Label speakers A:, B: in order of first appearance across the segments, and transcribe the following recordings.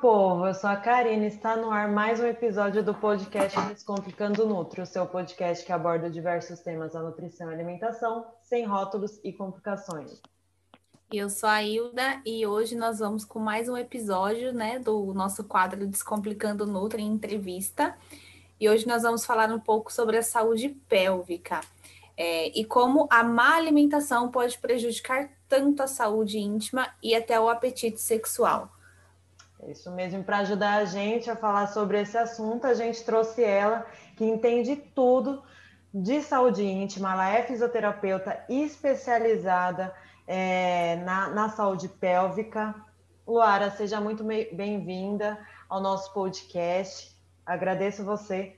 A: povo, eu sou a Karine, está no ar mais um episódio do podcast Descomplicando Nutri, o seu podcast que aborda diversos temas da nutrição e alimentação, sem rótulos e complicações.
B: Eu sou a Hilda e hoje nós vamos com mais um episódio né, do nosso quadro Descomplicando Nutri em entrevista. E hoje nós vamos falar um pouco sobre a saúde pélvica é, e como a má alimentação pode prejudicar tanto a saúde íntima e até o apetite sexual.
A: É isso mesmo, para ajudar a gente a falar sobre esse assunto, a gente trouxe ela, que entende tudo de saúde íntima, ela é fisioterapeuta especializada é, na, na saúde pélvica. Luara, seja muito bem-vinda ao nosso podcast. Agradeço você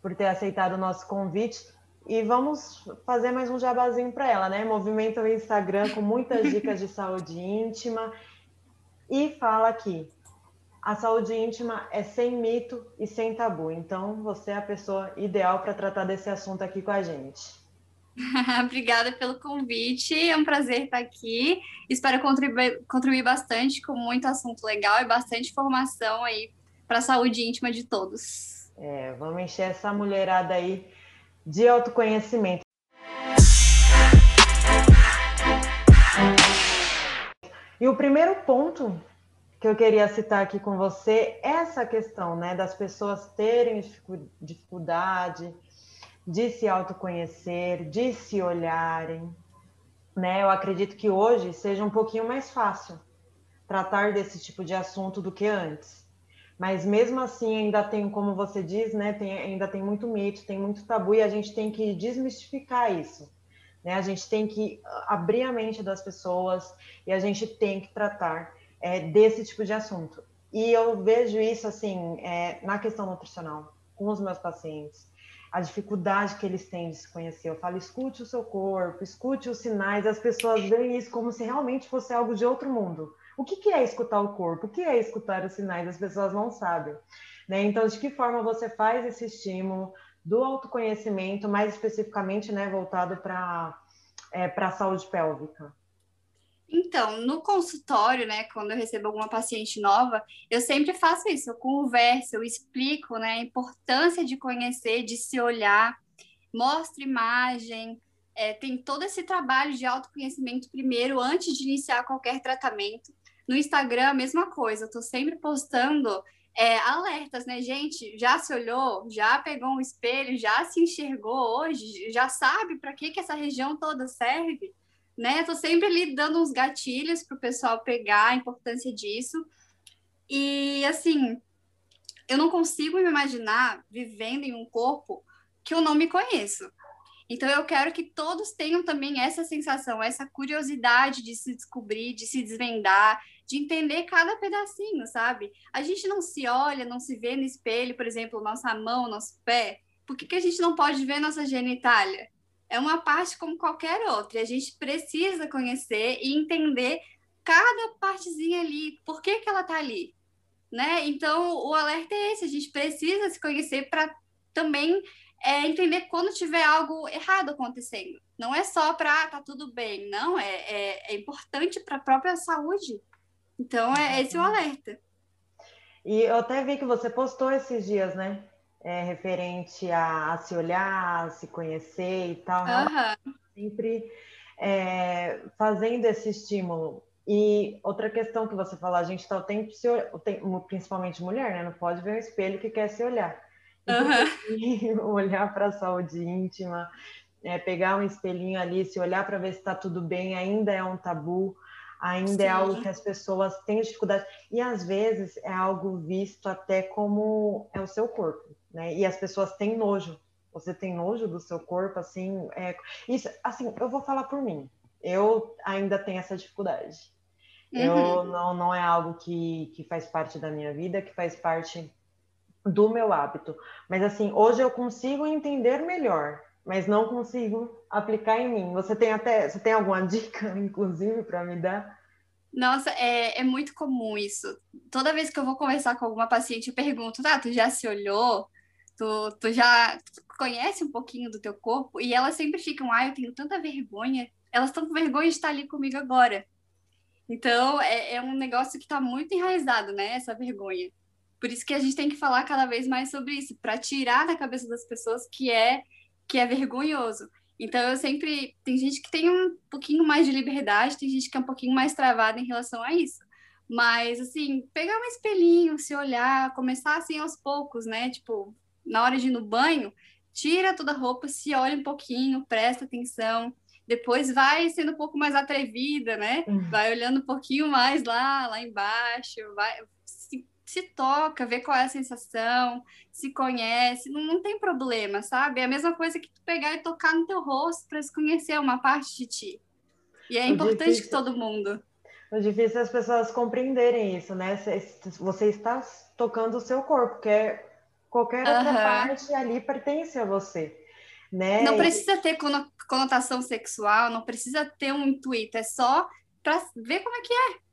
A: por ter aceitado o nosso convite. E vamos fazer mais um jabazinho para ela, né? Movimenta o Instagram com muitas dicas de saúde íntima. E fala aqui, a saúde íntima é sem mito e sem tabu. Então, você é a pessoa ideal para tratar desse assunto aqui com a gente.
C: Obrigada pelo convite, é um prazer estar aqui. Espero contribuir, contribuir bastante com muito assunto legal e bastante informação aí para a saúde íntima de todos.
A: É, vamos encher essa mulherada aí de autoconhecimento. E o primeiro ponto que eu queria citar aqui com você essa questão, né, das pessoas terem dificuldade de se autoconhecer, de se olharem, né? Eu acredito que hoje seja um pouquinho mais fácil tratar desse tipo de assunto do que antes. Mas mesmo assim ainda tem, como você diz, né, tem, ainda tem muito mito, tem muito tabu e a gente tem que desmistificar isso. Né? A gente tem que abrir a mente das pessoas e a gente tem que tratar é, desse tipo de assunto. E eu vejo isso assim é, na questão nutricional com os meus pacientes, a dificuldade que eles têm de se conhecer. Eu falo, escute o seu corpo, escute os sinais. As pessoas veem isso como se realmente fosse algo de outro mundo. O que, que é escutar o corpo? O que é escutar os sinais? As pessoas não sabem. Né? Então, de que forma você faz esse estímulo do autoconhecimento, mais especificamente né, voltado para é, a saúde pélvica?
C: Então, no consultório, né, quando eu recebo alguma paciente nova, eu sempre faço isso, eu converso, eu explico, né, a importância de conhecer, de se olhar, mostro imagem, é, tem todo esse trabalho de autoconhecimento primeiro, antes de iniciar qualquer tratamento. No Instagram, a mesma coisa, eu estou sempre postando é, alertas, né, gente? Já se olhou, já pegou um espelho, já se enxergou hoje, já sabe para que, que essa região toda serve? Né? Eu tô sempre ali dando uns gatilhos para o pessoal pegar a importância disso. E assim, eu não consigo me imaginar vivendo em um corpo que eu não me conheço. Então eu quero que todos tenham também essa sensação, essa curiosidade de se descobrir, de se desvendar, de entender cada pedacinho, sabe? A gente não se olha, não se vê no espelho, por exemplo, nossa mão, nosso pé. Por que, que a gente não pode ver nossa genitália? É uma parte como qualquer outra. E a gente precisa conhecer e entender cada partezinha ali, por que, que ela está ali. Né? Então, o alerta é esse: a gente precisa se conhecer para também é, entender quando tiver algo errado acontecendo. Não é só para tá tudo bem, não, é, é, é importante para a própria saúde. Então, é esse o alerta.
A: E eu até vi que você postou esses dias, né? É, referente a, a, se olhar, a se conhecer e tal.
C: Uhum.
A: Sempre é, fazendo esse estímulo. E outra questão que você falou, a gente está o tempo se principalmente mulher, né? Não pode ver o espelho que quer se olhar. Uhum. olhar para a saúde íntima, é, pegar um espelhinho ali, se olhar para ver se está tudo bem, ainda é um tabu ainda Sim. é algo que as pessoas têm dificuldade e às vezes é algo visto até como é o seu corpo né? E as pessoas têm nojo. Você tem nojo do seu corpo, assim, é... isso, assim, eu vou falar por mim. Eu ainda tenho essa dificuldade. Uhum. Eu não, não é algo que, que faz parte da minha vida, que faz parte do meu hábito. Mas assim, hoje eu consigo entender melhor, mas não consigo aplicar em mim. Você tem até, você tem alguma dica, inclusive, para me dar?
C: Nossa, é, é muito comum isso. Toda vez que eu vou conversar com alguma paciente, eu pergunto, tá, tu já se olhou? Tu, tu já conhece um pouquinho do teu corpo e elas sempre ficam, ah, eu tenho tanta vergonha. Elas estão com vergonha de estar ali comigo agora. Então, é, é um negócio que está muito enraizado, né? Essa vergonha. Por isso que a gente tem que falar cada vez mais sobre isso, para tirar da cabeça das pessoas que é que é vergonhoso. Então, eu sempre. Tem gente que tem um pouquinho mais de liberdade, tem gente que é um pouquinho mais travada em relação a isso. Mas, assim, pegar um espelhinho, se olhar, começar assim aos poucos, né? Tipo, na hora de ir no banho, tira toda a roupa, se olha um pouquinho, presta atenção. Depois vai sendo um pouco mais atrevida, né? Uhum. Vai olhando um pouquinho mais lá, lá embaixo, vai, se, se toca, vê qual é a sensação, se conhece, não, não tem problema, sabe? É a mesma coisa que tu pegar e tocar no teu rosto para se conhecer uma parte de ti. E é, é importante difícil. que todo mundo.
A: O difícil é as pessoas compreenderem isso, né? Você está tocando o seu corpo, que é qualquer outra uhum. parte ali pertence a você. Né?
C: Não precisa ter conotação sexual, não precisa ter um intuito, é só para ver como é que é.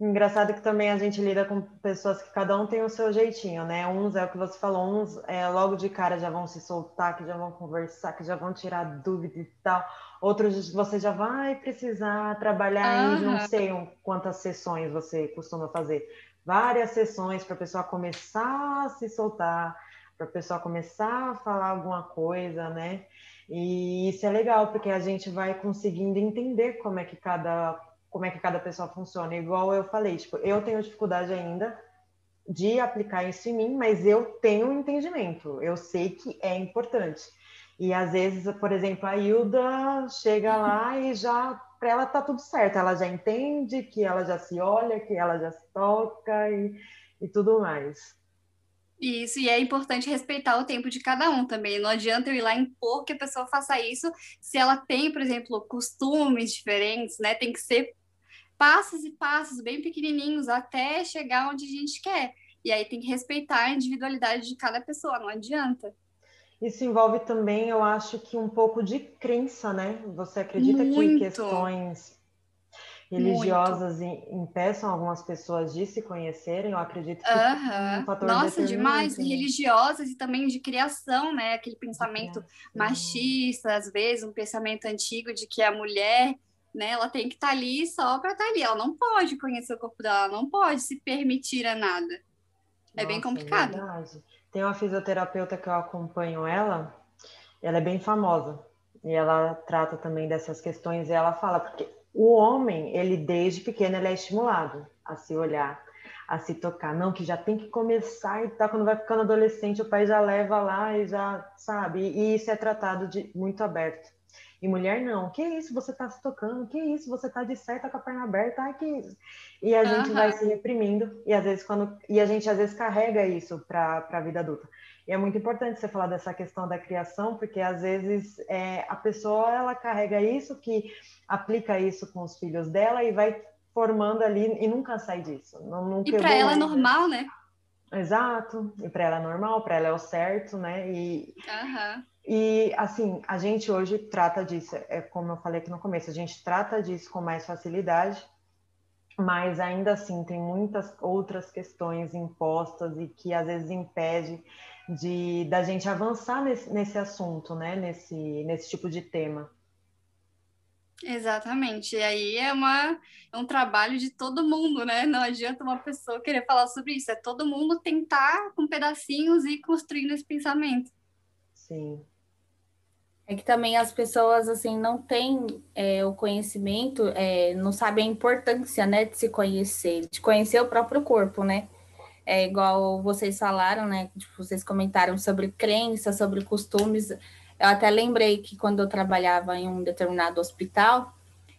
A: Engraçado que também a gente lida com pessoas que cada um tem o seu jeitinho, né? Uns é o que você falou, uns é, logo de cara já vão se soltar, que já vão conversar, que já vão tirar dúvidas e tal. Outros você já vai precisar trabalhar uhum. não sei quantas sessões você costuma fazer. Várias sessões para a pessoa começar a se soltar, para a pessoa começar a falar alguma coisa, né? E isso é legal, porque a gente vai conseguindo entender como é que cada como é que cada pessoa funciona. Igual eu falei, tipo, eu tenho dificuldade ainda de aplicar isso em mim, mas eu tenho um entendimento, eu sei que é importante. E às vezes, por exemplo, a Hilda chega lá e já, para ela tá tudo certo, ela já entende que ela já se olha, que ela já se toca e, e tudo mais.
C: Isso, e é importante respeitar o tempo de cada um também. Não adianta eu ir lá impor que a pessoa faça isso se ela tem, por exemplo, costumes diferentes, né? Tem que ser passos e passos bem pequenininhos até chegar onde a gente quer. E aí tem que respeitar a individualidade de cada pessoa, não adianta.
A: Isso envolve também, eu acho que um pouco de crença, né? Você acredita Muito. que questões religiosas Muito. impeçam algumas pessoas de se conhecerem? Eu acredito que
C: uhum. um fator Nossa, demais, religiosas e também de criação, né? Aquele pensamento machista, às vezes, um pensamento antigo de que a mulher né? Ela tem que estar tá ali só para estar tá ali. Ela não pode conhecer o corpo dela, ela não pode se permitir a nada. É Nossa, bem complicado. É
A: tem uma fisioterapeuta que eu acompanho ela, ela é bem famosa e ela trata também dessas questões e ela fala porque o homem, ele desde pequeno ele é estimulado a se olhar, a se tocar, não que já tem que começar e tá quando vai ficando adolescente, o pai já leva lá e já sabe, e isso é tratado de muito aberto. E mulher não, que isso, você tá se tocando, que isso, você tá de certa com a perna aberta, ai que isso. E a gente vai se reprimindo, e às vezes quando. E a gente às vezes carrega isso para a vida adulta. E é muito importante você falar dessa questão da criação, porque às vezes é, a pessoa ela carrega isso, que aplica isso com os filhos dela e vai formando ali e nunca sai disso.
C: Nunca e para ela é normal, né?
A: Exato, e para ela é normal, para ela é o certo, né?
C: E, uhum.
A: E, assim, a gente hoje trata disso, é como eu falei aqui no começo, a gente trata disso com mais facilidade, mas ainda assim tem muitas outras questões impostas e que às vezes impede de da gente avançar nesse, nesse assunto, né? Nesse, nesse tipo de tema.
C: Exatamente. E aí é, uma, é um trabalho de todo mundo, né? Não adianta uma pessoa querer falar sobre isso. É todo mundo tentar com pedacinhos e construindo esse pensamento.
A: Sim.
B: É que também as pessoas assim não têm é, o conhecimento, é, não sabem a importância, né, de se conhecer, de conhecer o próprio corpo, né? É igual vocês falaram, né? Tipo, vocês comentaram sobre crença, sobre costumes. Eu até lembrei que quando eu trabalhava em um determinado hospital,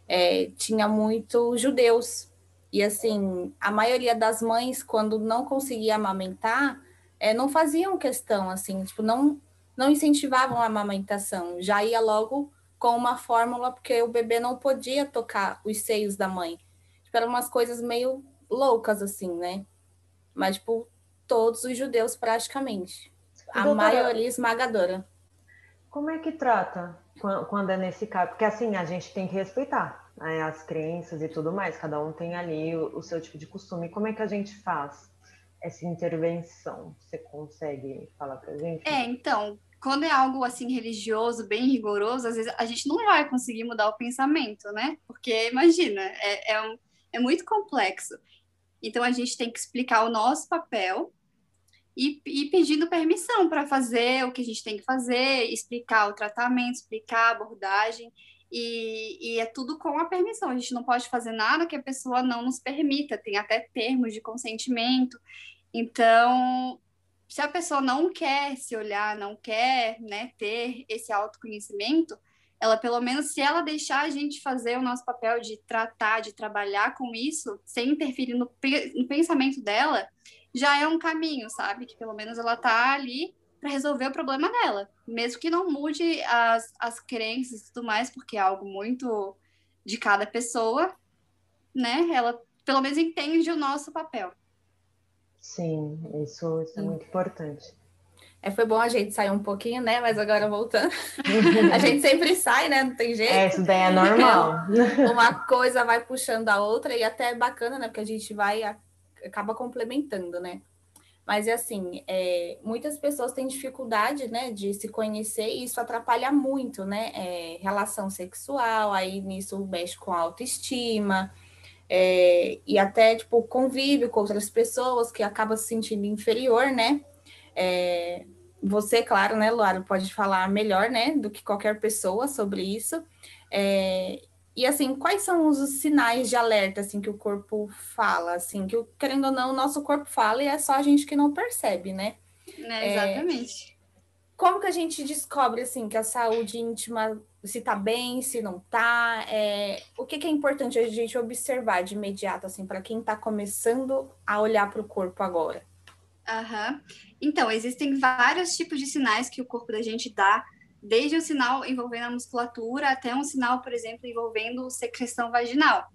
B: é, tinha muito judeus. E assim, a maioria das mães, quando não conseguia amamentar, é, não faziam questão, assim, tipo, não não incentivavam a amamentação, já ia logo com uma fórmula, porque o bebê não podia tocar os seios da mãe. Tipo, eram umas coisas meio loucas, assim, né? Mas, tipo, todos os judeus praticamente. A Doutora, maioria esmagadora.
A: Como é que trata quando é nesse caso? Porque, assim, a gente tem que respeitar né, as crenças e tudo mais. Cada um tem ali o, o seu tipo de costume. Como é que a gente faz? essa intervenção? Você consegue falar para gente?
C: É, então, quando é algo assim religioso, bem rigoroso, às vezes a gente não vai conseguir mudar o pensamento, né? Porque imagina, é, é um, É muito complexo. Então a gente tem que explicar o nosso papel e, e pedindo permissão para fazer o que a gente tem que fazer, explicar o tratamento, explicar a abordagem. E, e, é tudo com a permissão. A gente não pode fazer nada que a pessoa não nos permita. Tem até termos de consentimento. Então, se a pessoa não quer se olhar, não quer né, ter esse autoconhecimento, ela pelo menos se ela deixar a gente fazer o nosso papel de tratar, de trabalhar com isso, sem interferir no, no pensamento dela, já é um caminho, sabe? Que pelo menos ela tá ali para resolver o problema dela, mesmo que não mude as, as crenças e tudo mais, porque é algo muito de cada pessoa, né? Ela pelo menos entende o nosso papel.
A: Sim, isso, isso é muito importante.
B: É, foi bom a gente sair um pouquinho, né? Mas agora voltando. a gente sempre sai, né? Não tem jeito.
A: É, isso daí é normal.
B: Uma coisa vai puxando a outra e até é bacana, né? Porque a gente vai, acaba complementando, né? Mas é assim, é, muitas pessoas têm dificuldade, né, de se conhecer e isso atrapalha muito, né? É, relação sexual, aí nisso mexe com a autoestima, é, e até, tipo, convívio com outras pessoas que acaba se sentindo inferior, né? É, você, claro, né, Luara, pode falar melhor, né, do que qualquer pessoa sobre isso. É, e assim, quais são os sinais de alerta assim que o corpo fala, assim, que querendo ou não, o nosso corpo fala e é só a gente que não percebe, né?
C: É, exatamente.
B: Como que a gente descobre assim que a saúde íntima se tá bem, se não tá? É, o que, que, é importante a gente observar de imediato assim para quem está começando a olhar para o corpo agora?
C: Uhum. Então, existem vários tipos de sinais que o corpo da gente dá desde um sinal envolvendo a musculatura até um sinal, por exemplo, envolvendo secreção vaginal.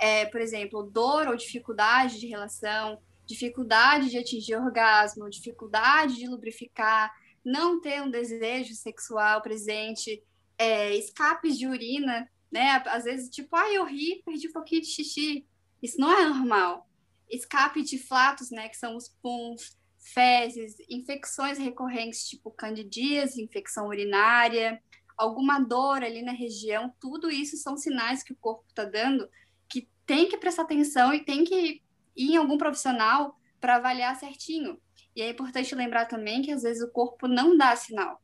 C: É, por exemplo, dor ou dificuldade de relação, dificuldade de atingir orgasmo, dificuldade de lubrificar, não ter um desejo sexual presente, é, escapes de urina, né? Às vezes, tipo, ah, eu ri, perdi um pouquinho de xixi. Isso não é normal. Escape de flatos, né? Que são os puns, fezes, infecções recorrentes tipo candidíase, infecção urinária, alguma dor ali na região, tudo isso são sinais que o corpo está dando que tem que prestar atenção e tem que ir em algum profissional para avaliar certinho. E é importante lembrar também que às vezes o corpo não dá sinal.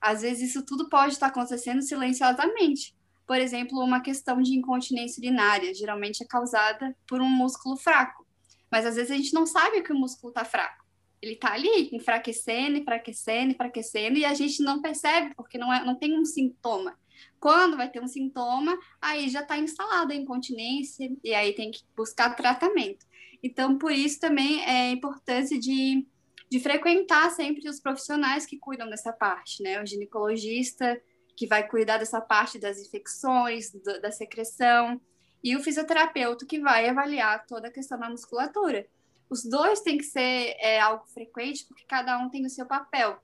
C: Às vezes isso tudo pode estar acontecendo silenciosamente. Por exemplo, uma questão de incontinência urinária, geralmente é causada por um músculo fraco. Mas às vezes a gente não sabe que o músculo está fraco ele está ali enfraquecendo, enfraquecendo, enfraquecendo, e a gente não percebe, porque não, é, não tem um sintoma. Quando vai ter um sintoma, aí já está instalada a incontinência, e aí tem que buscar tratamento. Então, por isso também é a importância de, de frequentar sempre os profissionais que cuidam dessa parte, né? O ginecologista, que vai cuidar dessa parte das infecções, do, da secreção, e o fisioterapeuta, que vai avaliar toda a questão da musculatura os dois têm que ser é, algo frequente, porque cada um tem o seu papel.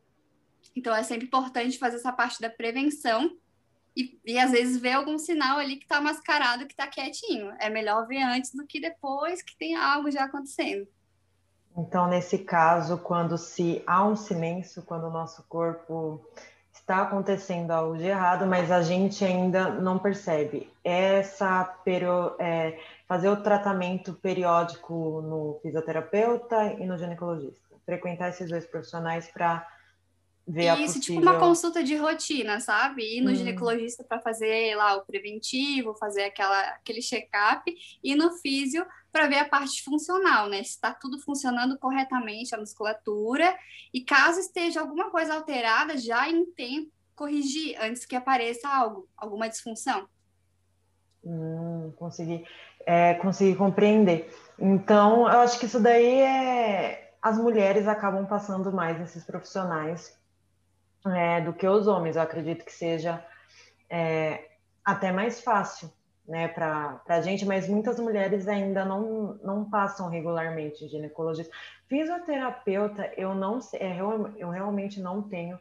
C: Então, é sempre importante fazer essa parte da prevenção e, e às vezes ver algum sinal ali que está mascarado, que está quietinho. É melhor ver antes do que depois que tem algo já acontecendo.
A: Então, nesse caso, quando se há um silêncio, quando o nosso corpo está acontecendo algo de errado, mas a gente ainda não percebe. Essa é, fazer o tratamento periódico no fisioterapeuta e no ginecologista. Frequentar esses dois profissionais para ver Isso, possível...
C: tipo uma consulta de rotina, sabe? Ir no hum. ginecologista para fazer lá o preventivo, fazer aquela, aquele check-up, e no físio para ver a parte funcional, né? Se está tudo funcionando corretamente, a musculatura, e caso esteja alguma coisa alterada, já em tempo corrigir antes que apareça algo, alguma disfunção.
A: Hum, consegui é, conseguir compreender. Então, eu acho que isso daí é. As mulheres acabam passando mais nesses profissionais é, do que os homens. Eu acredito que seja é, até mais fácil né, para a gente, mas muitas mulheres ainda não, não passam regularmente ginecologista. Fisioterapeuta, eu não é, eu, eu realmente não tenho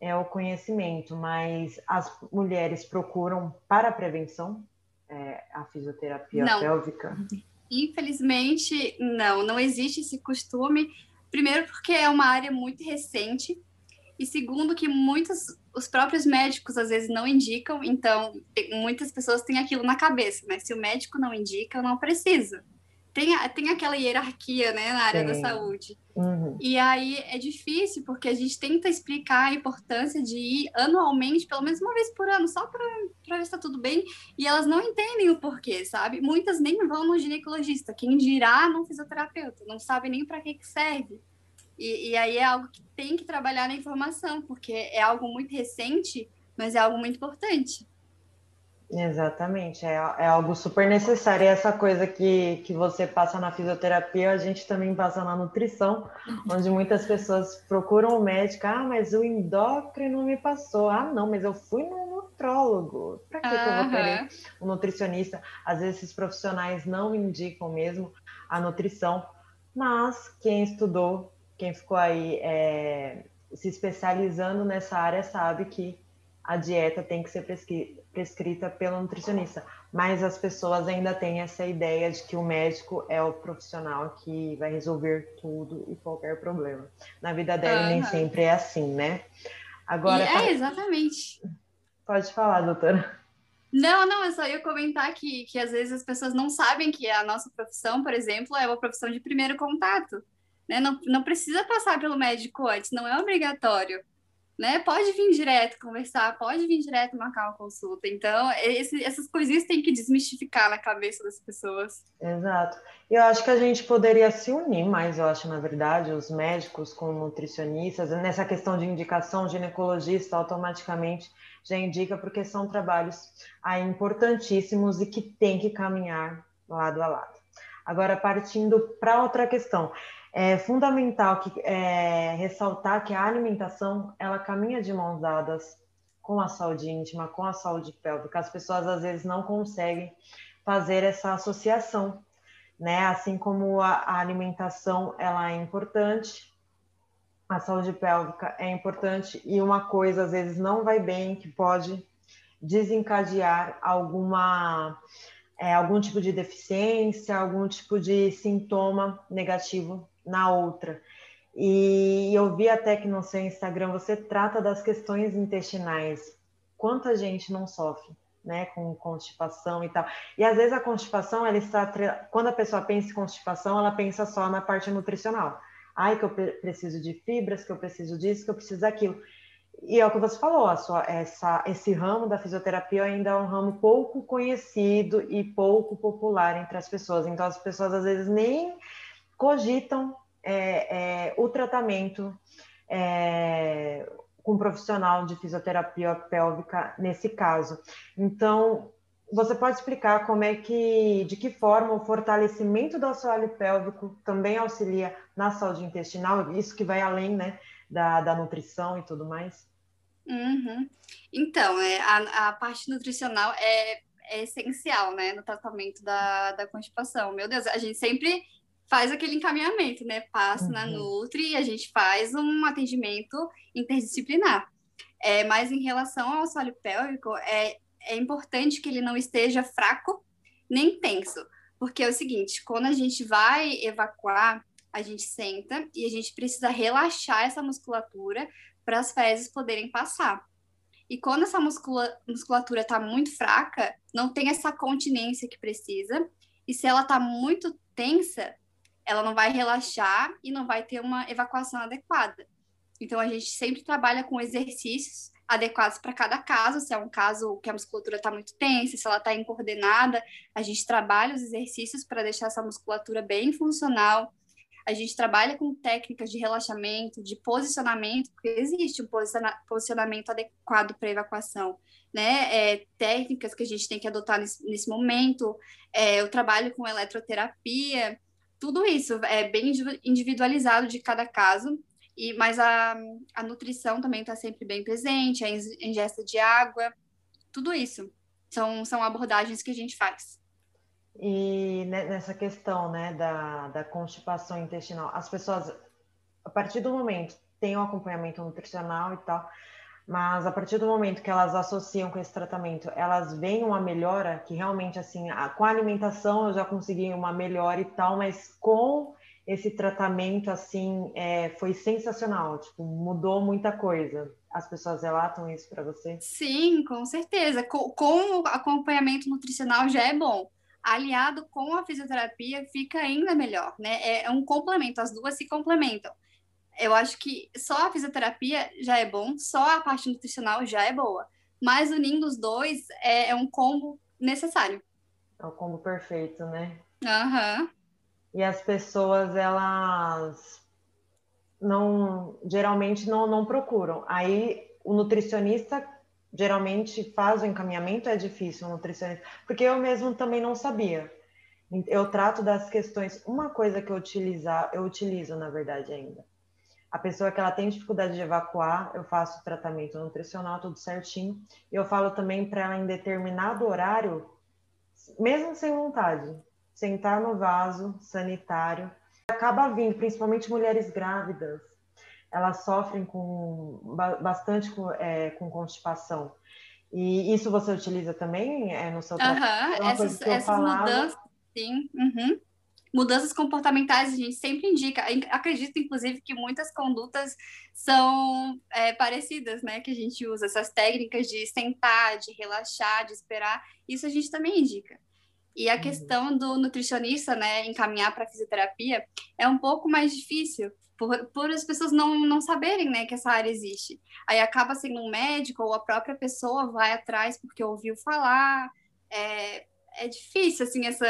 A: é, o conhecimento, mas as mulheres procuram para a prevenção é, a fisioterapia não. pélvica?
C: Infelizmente, não, não existe esse costume. Primeiro, porque é uma área muito recente e segundo que muitos os próprios médicos às vezes não indicam, então muitas pessoas têm aquilo na cabeça, né? Se o médico não indica, eu não preciso. Tem, tem aquela hierarquia, né, na área Sim. da saúde. Uhum. E aí é difícil, porque a gente tenta explicar a importância de ir anualmente, pelo menos uma vez por ano, só para ver se está tudo bem, e elas não entendem o porquê, sabe? Muitas nem vão no ginecologista, quem dirá no fisioterapeuta, não sabe nem para que, que serve. E, e aí é algo que tem que trabalhar na informação, porque é algo muito recente, mas é algo muito importante.
A: Exatamente, é, é algo super necessário. E essa coisa que, que você passa na fisioterapia, a gente também passa na nutrição, onde muitas pessoas procuram o médico, ah, mas o endócrino me passou. Ah, não, mas eu fui no nutrólogo. Para que, que eu vou querer um nutricionista? Às vezes esses profissionais não indicam mesmo a nutrição, mas quem estudou quem ficou aí é, se especializando nessa área sabe que a dieta tem que ser prescrita pelo nutricionista. Mas as pessoas ainda têm essa ideia de que o médico é o profissional que vai resolver tudo e qualquer problema. Na vida dela uhum. nem sempre é assim, né?
C: Agora. É, exatamente.
A: Pode falar, doutora.
C: Não, não, é só eu comentar que, que às vezes as pessoas não sabem que a nossa profissão, por exemplo, é uma profissão de primeiro contato. Né? Não, não precisa passar pelo médico antes, não é obrigatório. Né? Pode vir direto conversar, pode vir direto marcar uma consulta. Então, esse, essas coisinhas tem que desmistificar na cabeça das pessoas.
A: Exato. Eu acho que a gente poderia se unir mais, eu acho, na verdade, os médicos com nutricionistas, nessa questão de indicação, ginecologista automaticamente já indica, porque são trabalhos aí importantíssimos e que tem que caminhar lado a lado. Agora, partindo para outra questão, é fundamental que, é, ressaltar que a alimentação ela caminha de mãos dadas com a saúde íntima, com a saúde pélvica. As pessoas às vezes não conseguem fazer essa associação, né? Assim como a, a alimentação ela é importante, a saúde pélvica é importante e uma coisa às vezes não vai bem que pode desencadear alguma é, algum tipo de deficiência, algum tipo de sintoma negativo na outra. E eu vi até que no seu Instagram você trata das questões intestinais. Quanta gente não sofre, né, com constipação e tal. E às vezes a constipação, ela está quando a pessoa pensa em constipação, ela pensa só na parte nutricional. Ai, que eu preciso de fibras, que eu preciso disso, que eu preciso daquilo. E é o que você falou, sua, essa, esse ramo da fisioterapia ainda é um ramo pouco conhecido e pouco popular entre as pessoas. Então, as pessoas às vezes nem cogitam é, é, o tratamento é, com um profissional de fisioterapia pélvica nesse caso. Então, você pode explicar como é que, de que forma o fortalecimento do assoalho pélvico também auxilia na saúde intestinal, isso que vai além, né, da, da nutrição e tudo mais?
C: Uhum. Então, é, a, a parte nutricional é, é essencial, né, no tratamento da, da constipação. Meu Deus, a gente sempre faz aquele encaminhamento, né? Passa uhum. na Nutri e a gente faz um atendimento interdisciplinar. É, mas em relação ao assoalho pélvico, é, é importante que ele não esteja fraco nem tenso. Porque é o seguinte, quando a gente vai evacuar, a gente senta e a gente precisa relaxar essa musculatura para as fezes poderem passar. E quando essa muscula musculatura está muito fraca, não tem essa continência que precisa. E se ela está muito tensa, ela não vai relaxar e não vai ter uma evacuação adequada. Então, a gente sempre trabalha com exercícios adequados para cada caso. Se é um caso que a musculatura está muito tensa, se ela está incoordenada, a gente trabalha os exercícios para deixar essa musculatura bem funcional. A gente trabalha com técnicas de relaxamento, de posicionamento, porque existe um posicionamento adequado para evacuação, né? É, técnicas que a gente tem que adotar nesse, nesse momento. É, eu trabalho com eletroterapia, tudo isso é bem individualizado de cada caso, e mas a, a nutrição também está sempre bem presente, a ingesta de água, tudo isso são, são abordagens que a gente faz.
A: E nessa questão né, da, da constipação intestinal, as pessoas, a partir do momento, tem um acompanhamento nutricional e tal, mas a partir do momento que elas associam com esse tratamento, elas veem uma melhora que realmente assim, a, com a alimentação eu já consegui uma melhora e tal, mas com esse tratamento assim é, foi sensacional, tipo, mudou muita coisa. As pessoas relatam isso para você?
C: Sim, com certeza. Com, com, o acompanhamento nutricional já é bom. Aliado com a fisioterapia fica ainda melhor, né? É, é um complemento, as duas se complementam. Eu acho que só a fisioterapia já é bom, só a parte nutricional já é boa. Mas unindo os dois é, é um combo necessário.
A: É o combo perfeito, né?
C: Aham. Uhum
A: e as pessoas elas não geralmente não, não procuram. Aí o nutricionista geralmente faz o encaminhamento, é difícil o nutricionista, porque eu mesmo também não sabia. Eu trato das questões, uma coisa que eu utilizar, eu utilizo na verdade ainda. A pessoa que ela tem dificuldade de evacuar, eu faço o tratamento nutricional tudo certinho. E eu falo também para ela em determinado horário, mesmo sem vontade, sentar no vaso sanitário. Acaba vindo, principalmente mulheres grávidas, elas sofrem com bastante com, é, com constipação. E isso você utiliza também é, no seu
C: trabalho? Uhum, essas, essas falava... mudanças, sim. Uhum. Mudanças comportamentais a gente sempre indica. Acredito, inclusive, que muitas condutas são é, parecidas, né? Que a gente usa essas técnicas de sentar, de relaxar, de esperar. Isso a gente também indica. E a uhum. questão do nutricionista, né, encaminhar para fisioterapia é um pouco mais difícil, por, por as pessoas não, não saberem, né, que essa área existe. Aí acaba sendo um médico ou a própria pessoa vai atrás porque ouviu falar. É, é difícil, assim, essa,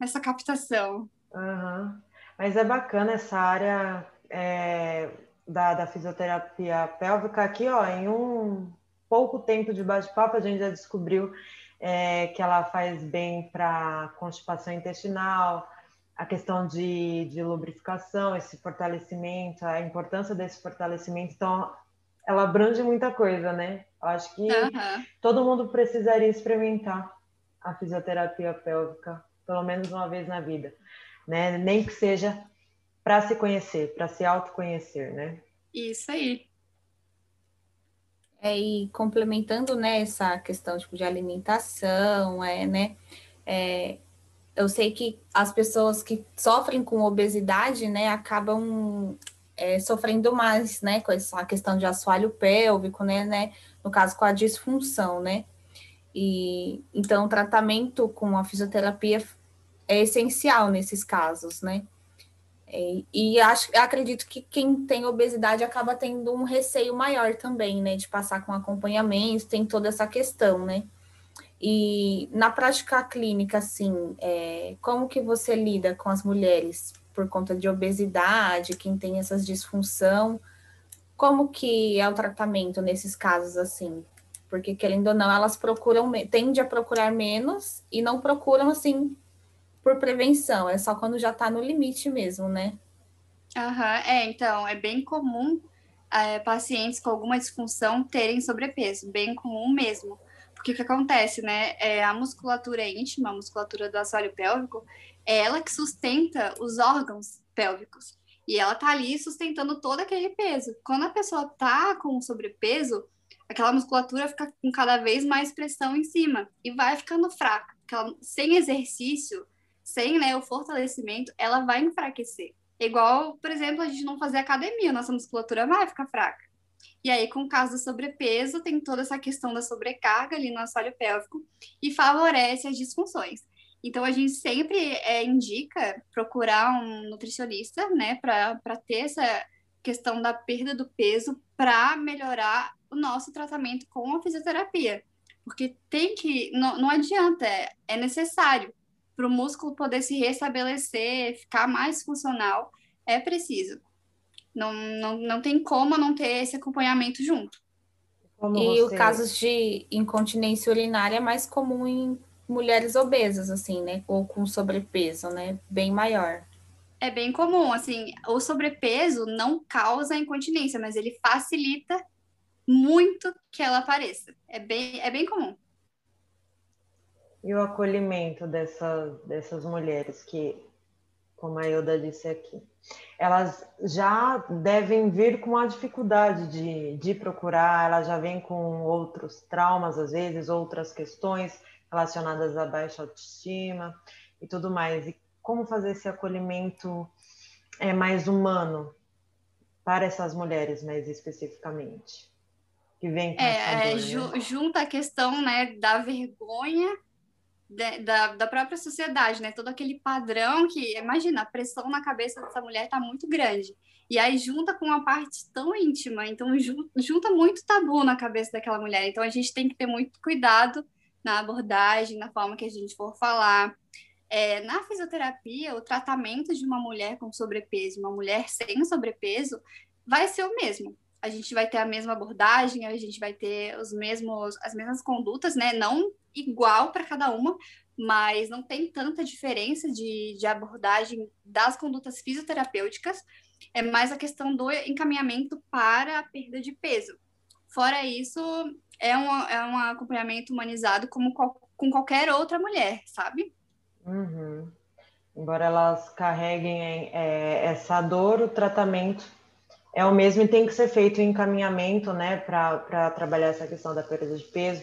C: essa captação.
A: Uhum. Mas é bacana essa área é, da, da fisioterapia pélvica aqui, ó, em um pouco tempo de bate-papo a gente já descobriu é, que ela faz bem para constipação intestinal, a questão de, de lubrificação, esse fortalecimento, a importância desse fortalecimento. Então, ela abrange muita coisa, né? Eu acho que uhum. todo mundo precisaria experimentar a fisioterapia pélvica, pelo menos uma vez na vida, né? Nem que seja para se conhecer, para se autoconhecer, né?
C: Isso aí.
B: É, e complementando né, essa questão tipo, de alimentação, é, né, é, eu sei que as pessoas que sofrem com obesidade né, acabam é, sofrendo mais né, com essa questão de assoalho pélvico, né, né, no caso com a disfunção, né? E então o tratamento com a fisioterapia é essencial nesses casos, né? É, e acho, acredito que quem tem obesidade acaba tendo um receio maior também, né, de passar com acompanhamento, tem toda essa questão, né? E na prática clínica, assim, é, como que você lida com as mulheres por conta de obesidade, quem tem essas disfunção? Como que é o tratamento nesses casos, assim? Porque, querendo ou não, elas procuram, tendem a procurar menos e não procuram, assim, por prevenção, é só quando já está no limite mesmo, né?
C: Aham, é, então, é bem comum é, pacientes com alguma disfunção terem sobrepeso, bem comum mesmo. Porque o que acontece, né? É, a musculatura íntima, a musculatura do assoalho pélvico, é ela que sustenta os órgãos pélvicos. E ela tá ali sustentando todo aquele peso. Quando a pessoa tá com sobrepeso, aquela musculatura fica com cada vez mais pressão em cima e vai ficando fraca. Ela, sem exercício, sem né, o fortalecimento, ela vai enfraquecer. Igual, por exemplo, a gente não fazer academia, nossa musculatura vai ficar fraca. E aí, com o caso do sobrepeso, tem toda essa questão da sobrecarga ali no assoalho pélvico e favorece as disfunções. Então, a gente sempre é, indica procurar um nutricionista, né, para ter essa questão da perda do peso para melhorar o nosso tratamento com a fisioterapia. Porque tem que, não, não adianta, é, é necessário para o músculo poder se restabelecer, ficar mais funcional, é preciso. Não, não, não tem como não ter esse acompanhamento junto.
B: Como e você... o caso de incontinência urinária é mais comum em mulheres obesas, assim, né? Ou com sobrepeso, né? Bem maior.
C: É bem comum, assim, o sobrepeso não causa incontinência, mas ele facilita muito que ela apareça. É bem, é bem comum
A: e o acolhimento dessa, dessas mulheres que, como a Ilda disse aqui, elas já devem vir com a dificuldade de, de procurar, elas já vêm com outros traumas, às vezes, outras questões relacionadas à baixa autoestima e tudo mais. E como fazer esse acolhimento é mais humano para essas mulheres, mais especificamente? Que vem com
C: é, é ju né? junta a questão né, da vergonha da, da própria sociedade, né? Todo aquele padrão que, imagina, a pressão na cabeça dessa mulher está muito grande. E aí junta com uma parte tão íntima, então junta muito tabu na cabeça daquela mulher. Então a gente tem que ter muito cuidado na abordagem, na forma que a gente for falar. É, na fisioterapia, o tratamento de uma mulher com sobrepeso, uma mulher sem sobrepeso, vai ser o mesmo. A gente vai ter a mesma abordagem, a gente vai ter os mesmos, as mesmas condutas, né? Não igual para cada uma, mas não tem tanta diferença de, de abordagem das condutas fisioterapêuticas, é mais a questão do encaminhamento para a perda de peso. Fora isso, é um, é um acompanhamento humanizado como com qualquer outra mulher, sabe?
A: Uhum. Embora elas carreguem é, essa dor, o tratamento é o mesmo e tem que ser feito o encaminhamento, né, para trabalhar essa questão da perda de peso.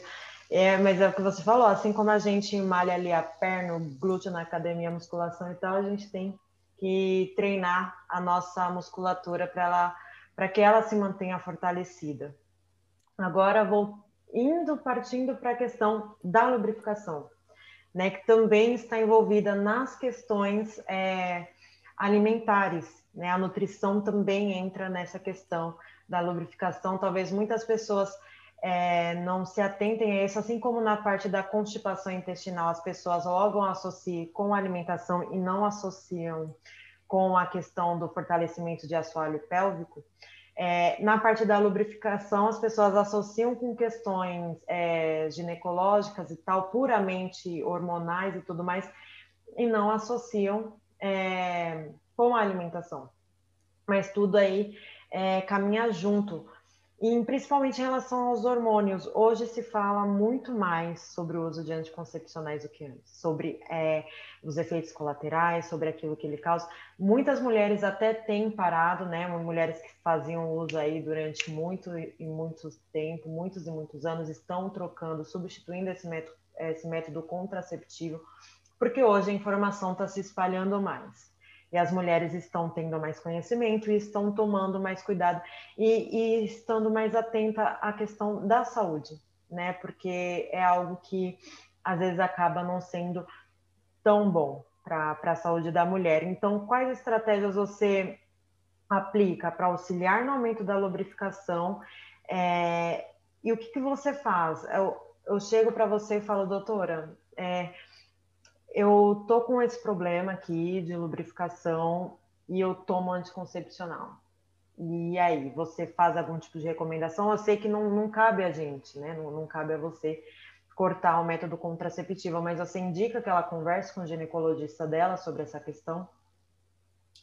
A: É, mas é o que você falou, assim como a gente malha ali a perna, o glúteo na academia, a musculação e tal, a gente tem que treinar a nossa musculatura para para que ela se mantenha fortalecida. Agora vou indo partindo para a questão da lubrificação, né, que também está envolvida nas questões é, alimentares, né? A nutrição também entra nessa questão da lubrificação. Talvez muitas pessoas é, não se atentem a isso, assim como na parte da constipação intestinal, as pessoas logo associam com a alimentação e não associam com a questão do fortalecimento de assoalho pélvico. É, na parte da lubrificação, as pessoas associam com questões é, ginecológicas e tal, puramente hormonais e tudo mais, e não associam é, com a alimentação. Mas tudo aí é, caminha junto. E principalmente em relação aos hormônios, hoje se fala muito mais sobre o uso de anticoncepcionais do que antes, sobre é, os efeitos colaterais, sobre aquilo que ele causa. Muitas mulheres até têm parado, né? Mulheres que faziam uso aí durante muito e muito tempo, muitos e muitos anos, estão trocando, substituindo esse método, esse método contraceptivo, porque hoje a informação está se espalhando mais e as mulheres estão tendo mais conhecimento e estão tomando mais cuidado e, e estando mais atenta à questão da saúde, né? Porque é algo que às vezes acaba não sendo tão bom para a saúde da mulher. Então, quais estratégias você aplica para auxiliar no aumento da lubrificação? É, e o que, que você faz? Eu, eu chego para você e falo, doutora, é, eu tô com esse problema aqui de lubrificação e eu tomo anticoncepcional. E aí, você faz algum tipo de recomendação? Eu sei que não, não cabe a gente, né? Não, não cabe a você cortar o método contraceptivo, mas você indica que ela converse com o ginecologista dela sobre essa questão?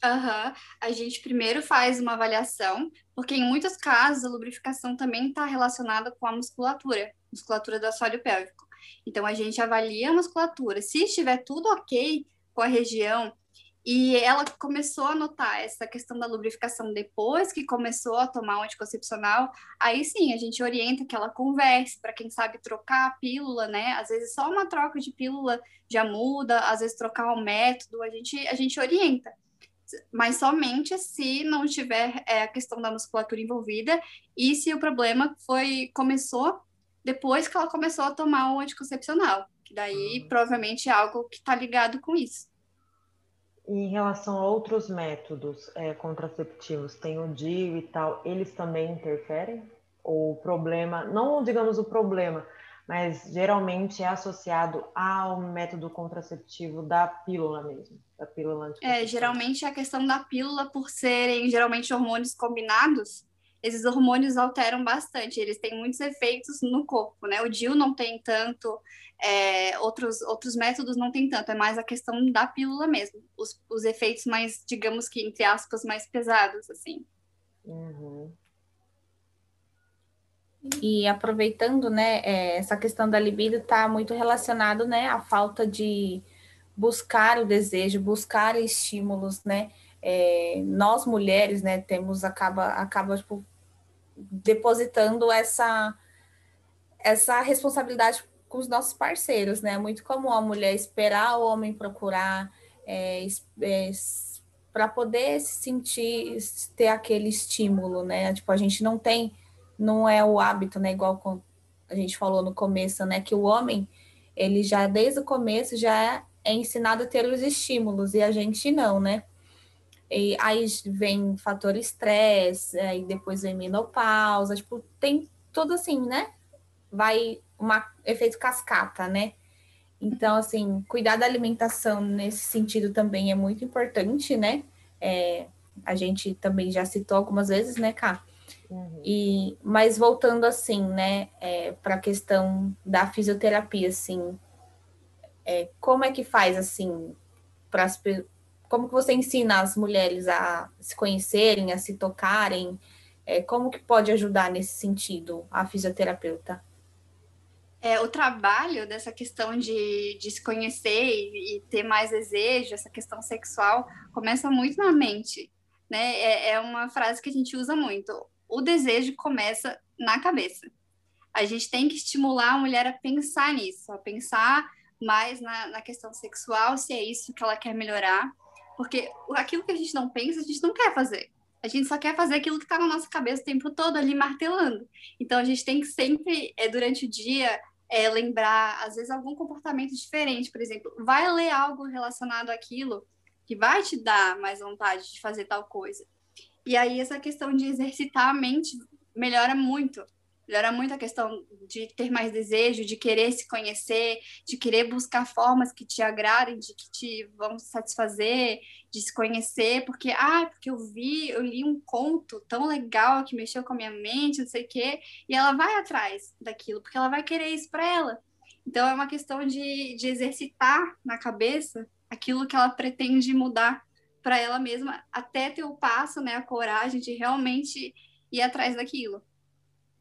C: Aham, uhum. a gente primeiro faz uma avaliação, porque em muitos casos a lubrificação também está relacionada com a musculatura, musculatura do assoalho pélvico. Então, a gente avalia a musculatura. Se estiver tudo ok com a região, e ela começou a notar essa questão da lubrificação depois que começou a tomar um anticoncepcional, aí sim a gente orienta que ela converse, para quem sabe trocar a pílula, né? Às vezes só uma troca de pílula já muda, às vezes trocar o método, a gente, a gente orienta. Mas somente se não tiver é, a questão da musculatura envolvida e se o problema foi começou depois que ela começou a tomar o anticoncepcional, que daí uhum. provavelmente é algo que está ligado com isso.
A: Em relação a outros métodos é, contraceptivos, tem o DIU e tal, eles também interferem? Ou o problema, não digamos o problema, mas geralmente é associado ao método contraceptivo da pílula mesmo, da pílula
C: É, geralmente é a questão da pílula, por serem geralmente hormônios combinados, esses hormônios alteram bastante, eles têm muitos efeitos no corpo, né? O DIU não tem tanto, é, outros, outros métodos não tem tanto, é mais a questão da pílula mesmo, os, os efeitos mais, digamos que, entre aspas, mais pesados, assim.
A: Uhum.
B: E aproveitando, né, é, essa questão da libido está muito relacionado, né, à falta de buscar o desejo, buscar estímulos, né, é, nós mulheres, né, temos acaba acaba tipo, depositando essa essa responsabilidade com os nossos parceiros, né? É muito comum a mulher esperar o homem procurar, é, é, para poder se sentir, ter aquele estímulo, né? Tipo, a gente não tem, não é o hábito, né? Igual a gente falou no começo, né? Que o homem, ele já desde o começo já é ensinado a ter os estímulos e a gente não, né? E aí vem fator estresse, aí depois vem menopausa, tipo, tem tudo assim, né? Vai um efeito cascata, né? Então, assim, cuidar da alimentação nesse sentido também é muito importante, né? É, a gente também já citou algumas vezes, né, Cá? Uhum. E, mas voltando assim, né, é, para a questão da fisioterapia, assim, é, como é que faz assim para as como que você ensina as mulheres a se conhecerem, a se tocarem? É, como que pode ajudar nesse sentido a fisioterapeuta?
C: É, o trabalho dessa questão de, de se conhecer e, e, ter mais desejo, essa questão sexual, começa muito na mente. Né? É, é uma frase que a gente usa muito. O desejo começa na cabeça. A gente tem que estimular a mulher a pensar nisso, a pensar mais na, na questão sexual, se é isso que ela quer melhorar, porque aquilo que a gente não pensa, a gente não quer fazer. A gente só quer fazer aquilo que está na nossa cabeça o tempo todo ali martelando. Então a gente tem que sempre, é, durante o dia, é, lembrar, às vezes, algum comportamento diferente. Por exemplo, vai ler algo relacionado àquilo que vai te dar mais vontade de fazer tal coisa. E aí essa questão de exercitar a mente melhora muito melhora muito a questão de ter mais desejo, de querer se conhecer, de querer buscar formas que te agradem, de que te vão satisfazer, de se conhecer, porque, ah, porque eu vi, eu li um conto tão legal que mexeu com a minha mente, não sei o quê, e ela vai atrás daquilo, porque ela vai querer isso para ela. Então, é uma questão de, de exercitar na cabeça aquilo que ela pretende mudar para ela mesma, até ter o passo, né, a coragem de realmente ir atrás daquilo.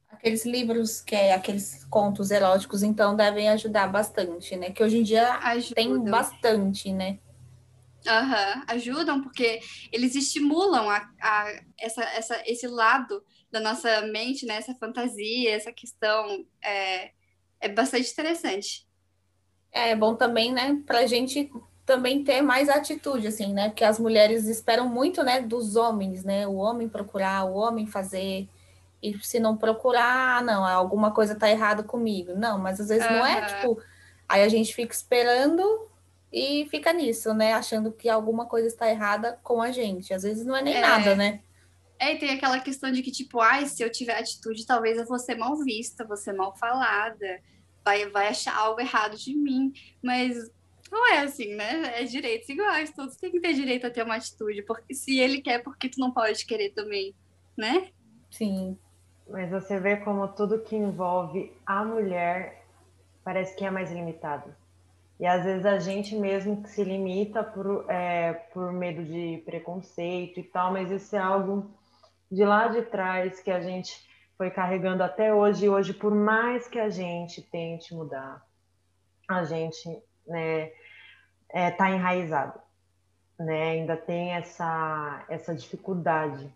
B: Aqueles livros que é aqueles contos eróticos, então, devem ajudar bastante, né? Que hoje em dia ajudam. tem bastante, né?
C: Uhum, ajudam porque eles estimulam a, a, essa, essa, esse lado da nossa mente, né? Essa fantasia, essa questão é, é bastante interessante.
B: É bom também, né? Para a gente também ter mais atitude, assim, né? Porque as mulheres esperam muito, né? Dos homens, né? O homem procurar, o homem fazer e se não procurar, ah, não, alguma coisa tá errada comigo. Não, mas às vezes uhum. não é, tipo, aí a gente fica esperando e fica nisso, né? Achando que alguma coisa está errada com a gente. Às vezes não é nem é. nada, né?
C: É, e tem aquela questão de que, tipo, ai, se eu tiver atitude, talvez eu vou ser mal vista, vou ser mal falada, vai, vai achar algo errado de mim. Mas não é assim, né? É direitos iguais, todos têm que ter direito a ter uma atitude. Porque se ele quer, por que tu não pode querer também, né?
B: Sim.
A: Mas você vê como tudo que envolve a mulher parece que é mais limitado. E às vezes a gente mesmo que se limita por, é, por medo de preconceito e tal, mas isso é algo de lá de trás que a gente foi carregando até hoje. E hoje, por mais que a gente tente mudar, a gente né, é, tá enraizado. Né? Ainda tem essa, essa dificuldade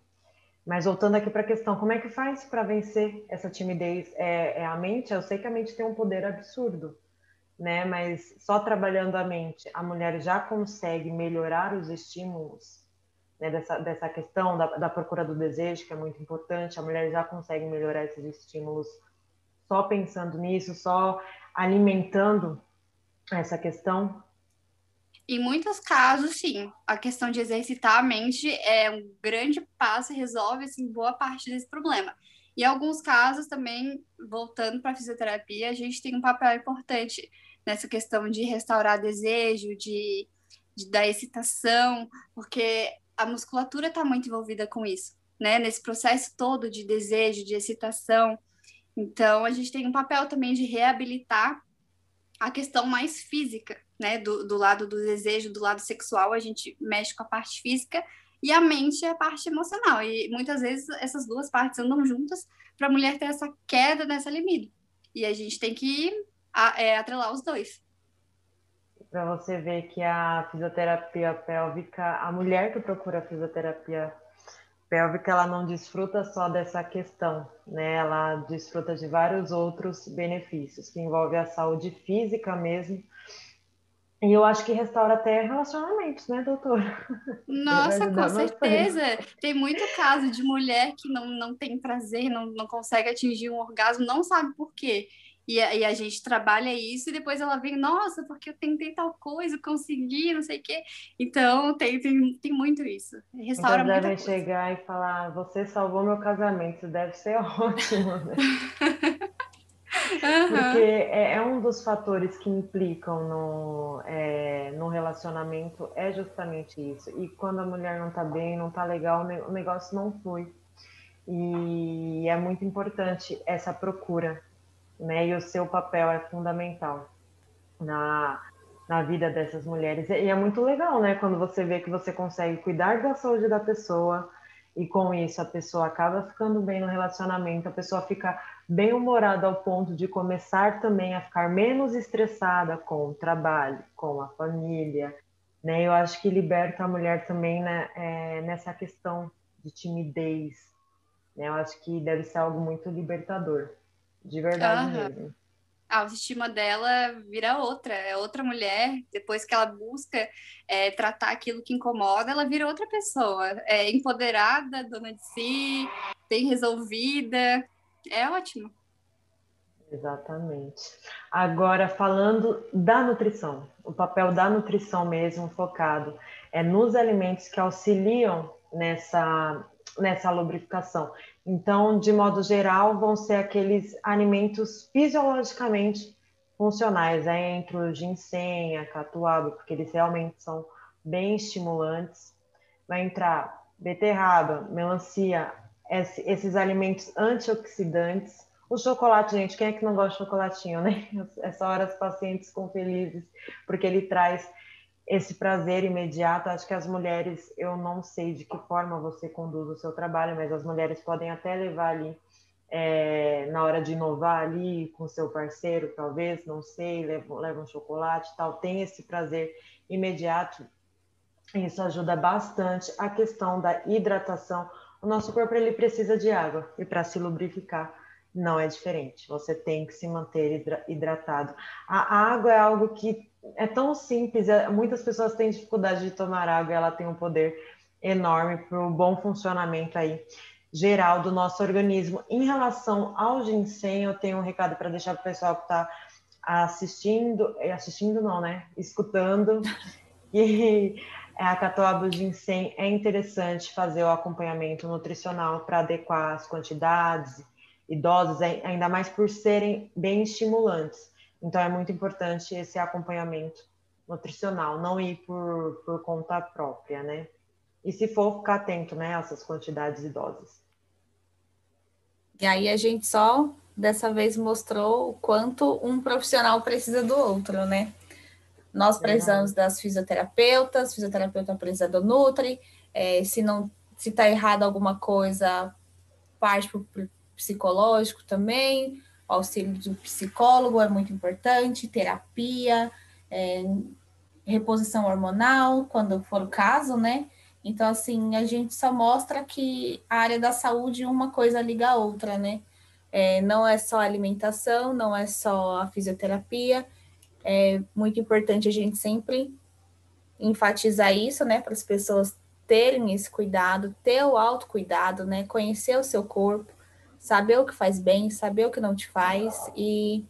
A: mas voltando aqui para a questão, como é que faz para vencer essa timidez? É, é, a mente? Eu sei que a mente tem um poder absurdo, né? Mas só trabalhando a mente, a mulher já consegue melhorar os estímulos né? dessa, dessa questão da, da procura do desejo, que é muito importante. A mulher já consegue melhorar esses estímulos só pensando nisso, só alimentando essa questão
C: em muitos casos, sim, a questão de exercitar a mente é um grande passo e resolve assim, boa parte desse problema. Em alguns casos, também, voltando para a fisioterapia, a gente tem um papel importante nessa questão de restaurar desejo, de, de dar excitação, porque a musculatura está muito envolvida com isso, né? Nesse processo todo de desejo, de excitação. Então, a gente tem um papel também de reabilitar a questão mais física, né? Do, do lado do desejo, do lado sexual, a gente mexe com a parte física e a mente é a parte emocional. E muitas vezes essas duas partes andam juntas para a mulher ter essa queda nessa libido. E a gente tem que é, atrelar os dois.
A: Para você ver que a fisioterapia pélvica, a mulher que procura fisioterapia pélvica, ela não desfruta só dessa questão, né? Ela desfruta de vários outros benefícios, que envolve a saúde física mesmo, E eu acho que restaura até relacionamentos, né, doutor?
C: Nossa, com certeza. Tem muito caso de mulher que não, não tem prazer, não, não consegue atingir um orgasmo, não sabe por quê. E a, e a gente trabalha isso e depois ela vem, nossa, porque eu tentei tal coisa, consegui, não sei o quê. Então, tem, tem, tem muito isso.
A: Restaura então, devem chegar e falar, você salvou meu casamento, deve ser ótimo, né? Uhum. Porque é, é, um dos fatores que implicam no, é, no relacionamento, é justamente isso. E quando a mulher não tá bem, não tá legal, o negócio não flui. E é muito importante essa procura, né? E o seu papel é fundamental na, na vida dessas mulheres. E é muito legal, né? Quando você vê que você consegue cuidar da saúde da pessoa e com isso a pessoa acaba ficando bem no relacionamento, a pessoa fica bem-humorada ao ponto de começar também a ficar menos estressada com o trabalho, com a família, né? Eu acho que liberta a mulher também né, é, nessa questão de timidez, né? Eu acho que deve ser algo muito libertador, de verdade uhum. mesmo.
C: A autoestima dela vira outra, é outra mulher. Depois que ela busca é, tratar aquilo que incomoda, ela vira outra pessoa. É empoderada, dona de si, bem resolvida, é ótimo.
A: Exatamente. Agora, falando da nutrição, o papel da nutrição mesmo focado é nos alimentos que auxiliam nessa, nessa lubrificação. Então, de modo geral, vão ser aqueles alimentos fisiologicamente funcionais, é entre o ginseng, a catuaba, porque eles realmente são bem estimulantes. Vai entrar beterraba, melancia, esses alimentos antioxidantes. O chocolate, gente, quem é que não gosta de chocolatinho, né? Essa hora os pacientes ficam felizes, porque ele traz esse prazer imediato. Acho que as mulheres, eu não sei de que forma você conduz o seu trabalho, mas as mulheres podem até levar ali, é, na hora de inovar ali com seu parceiro, talvez, não sei, levam, levam chocolate tal, tem esse prazer imediato. Isso ajuda bastante a questão da hidratação o nosso corpo ele precisa de água e para se lubrificar não é diferente. Você tem que se manter hidratado. A água é algo que é tão simples. É, muitas pessoas têm dificuldade de tomar água. Ela tem um poder enorme para o bom funcionamento aí geral do nosso organismo. Em relação ao ginseng, eu tenho um recado para deixar para o pessoal que está assistindo, assistindo não, né? Escutando. E é, a catuaba ginseng é interessante fazer o acompanhamento nutricional para adequar as quantidades e doses, ainda mais por serem bem estimulantes. Então é muito importante esse acompanhamento nutricional, não ir por, por conta própria, né? E se for, ficar atento, né, a essas quantidades e doses.
B: E aí a gente só dessa vez mostrou o quanto um profissional precisa do outro, né? Nós precisamos das fisioterapeutas, fisioterapeuta precisa do Nutri, é, se não se está errado alguma coisa, parte para o psicológico também, o auxílio do psicólogo é muito importante, terapia, é, reposição hormonal, quando for o caso, né? Então, assim, a gente só mostra que a área da saúde uma coisa liga a outra, né? É, não é só alimentação, não é só a fisioterapia, é muito importante a gente sempre enfatizar isso, né, para as pessoas terem esse cuidado, ter o autocuidado, né, conhecer o seu corpo, saber o que faz bem, saber o que não te faz e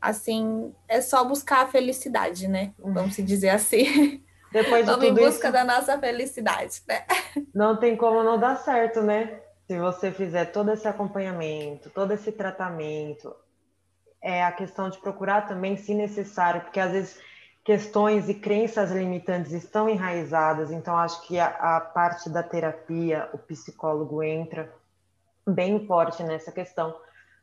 B: assim, é só buscar a felicidade, né? Vamos dizer assim. Depois de Vamos em busca isso, da nossa felicidade, né?
A: Não tem como não dar certo, né? Se você fizer todo esse acompanhamento, todo esse tratamento, é a questão de procurar também, se necessário, porque às vezes questões e crenças limitantes estão enraizadas, então acho que a, a parte da terapia, o psicólogo entra bem forte nessa questão.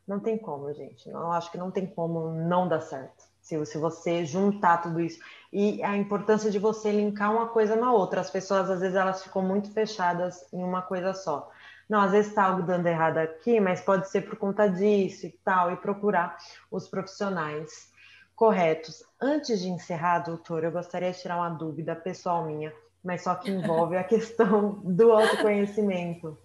A: Não tem como, gente. Eu acho que não tem como não dar certo. Se, se você juntar tudo isso. E a importância de você linkar uma coisa na outra. As pessoas, às vezes, elas ficam muito fechadas em uma coisa só não, às vezes está algo dando errado aqui, mas pode ser por conta disso e tal, e procurar os profissionais corretos. Antes de encerrar, doutor, eu gostaria de tirar uma dúvida pessoal minha, mas só que envolve a questão do autoconhecimento,